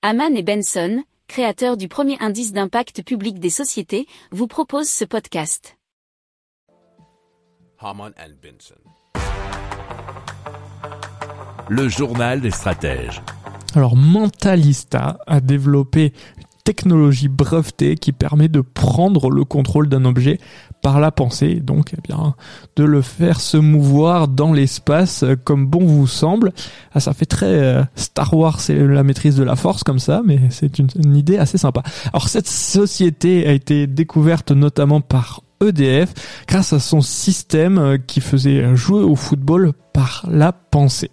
Haman et Benson, créateurs du premier indice d'impact public des sociétés, vous proposent ce podcast. Haman and Benson. Le journal des stratèges. Alors Mentalista a développé technologie brevetée qui permet de prendre le contrôle d'un objet par la pensée, donc eh bien de le faire se mouvoir dans l'espace euh, comme bon vous semble. Ah, ça fait très euh, Star Wars, c'est la maîtrise de la force comme ça, mais c'est une, idée assez sympa. Alors cette société a été découverte notamment par EDF grâce à son système euh, qui faisait jouer au football par la pensée.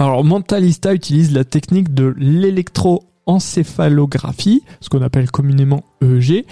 Alors Mentalista utilise la technique de l'électroencéphalographie, ce qu'on appelle communément EEG,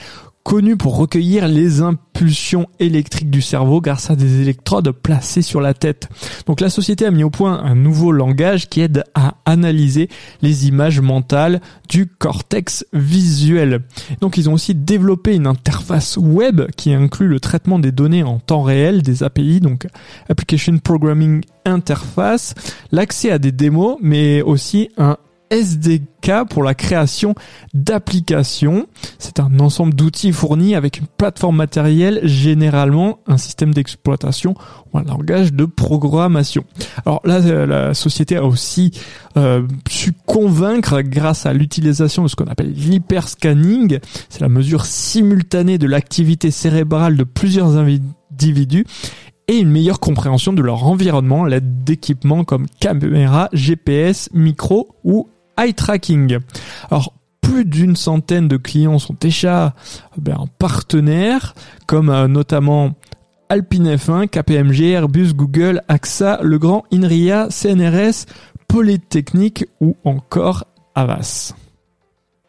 connu pour recueillir les impulsions électriques du cerveau grâce à des électrodes placées sur la tête. Donc la société a mis au point un nouveau langage qui aide à analyser les images mentales du cortex visuel. Donc ils ont aussi développé une interface web qui inclut le traitement des données en temps réel, des API, donc Application Programming Interface, l'accès à des démos, mais aussi un SDK pour la création d'applications. C'est un ensemble d'outils fournis avec une plateforme matérielle, généralement un système d'exploitation ou un langage de programmation. Alors là, euh, la société a aussi euh, su convaincre grâce à l'utilisation de ce qu'on appelle l'hyperscanning. C'est la mesure simultanée de l'activité cérébrale de plusieurs individus et une meilleure compréhension de leur environnement à l'aide d'équipements comme caméra, GPS, micro ou eye tracking. Alors plus d'une centaine de clients sont déjà ben, partenaires, comme euh, notamment Alpine F1, KPMG, Airbus, Google, AXA, Legrand, Inria, CNRS, Polytechnique ou encore Avas.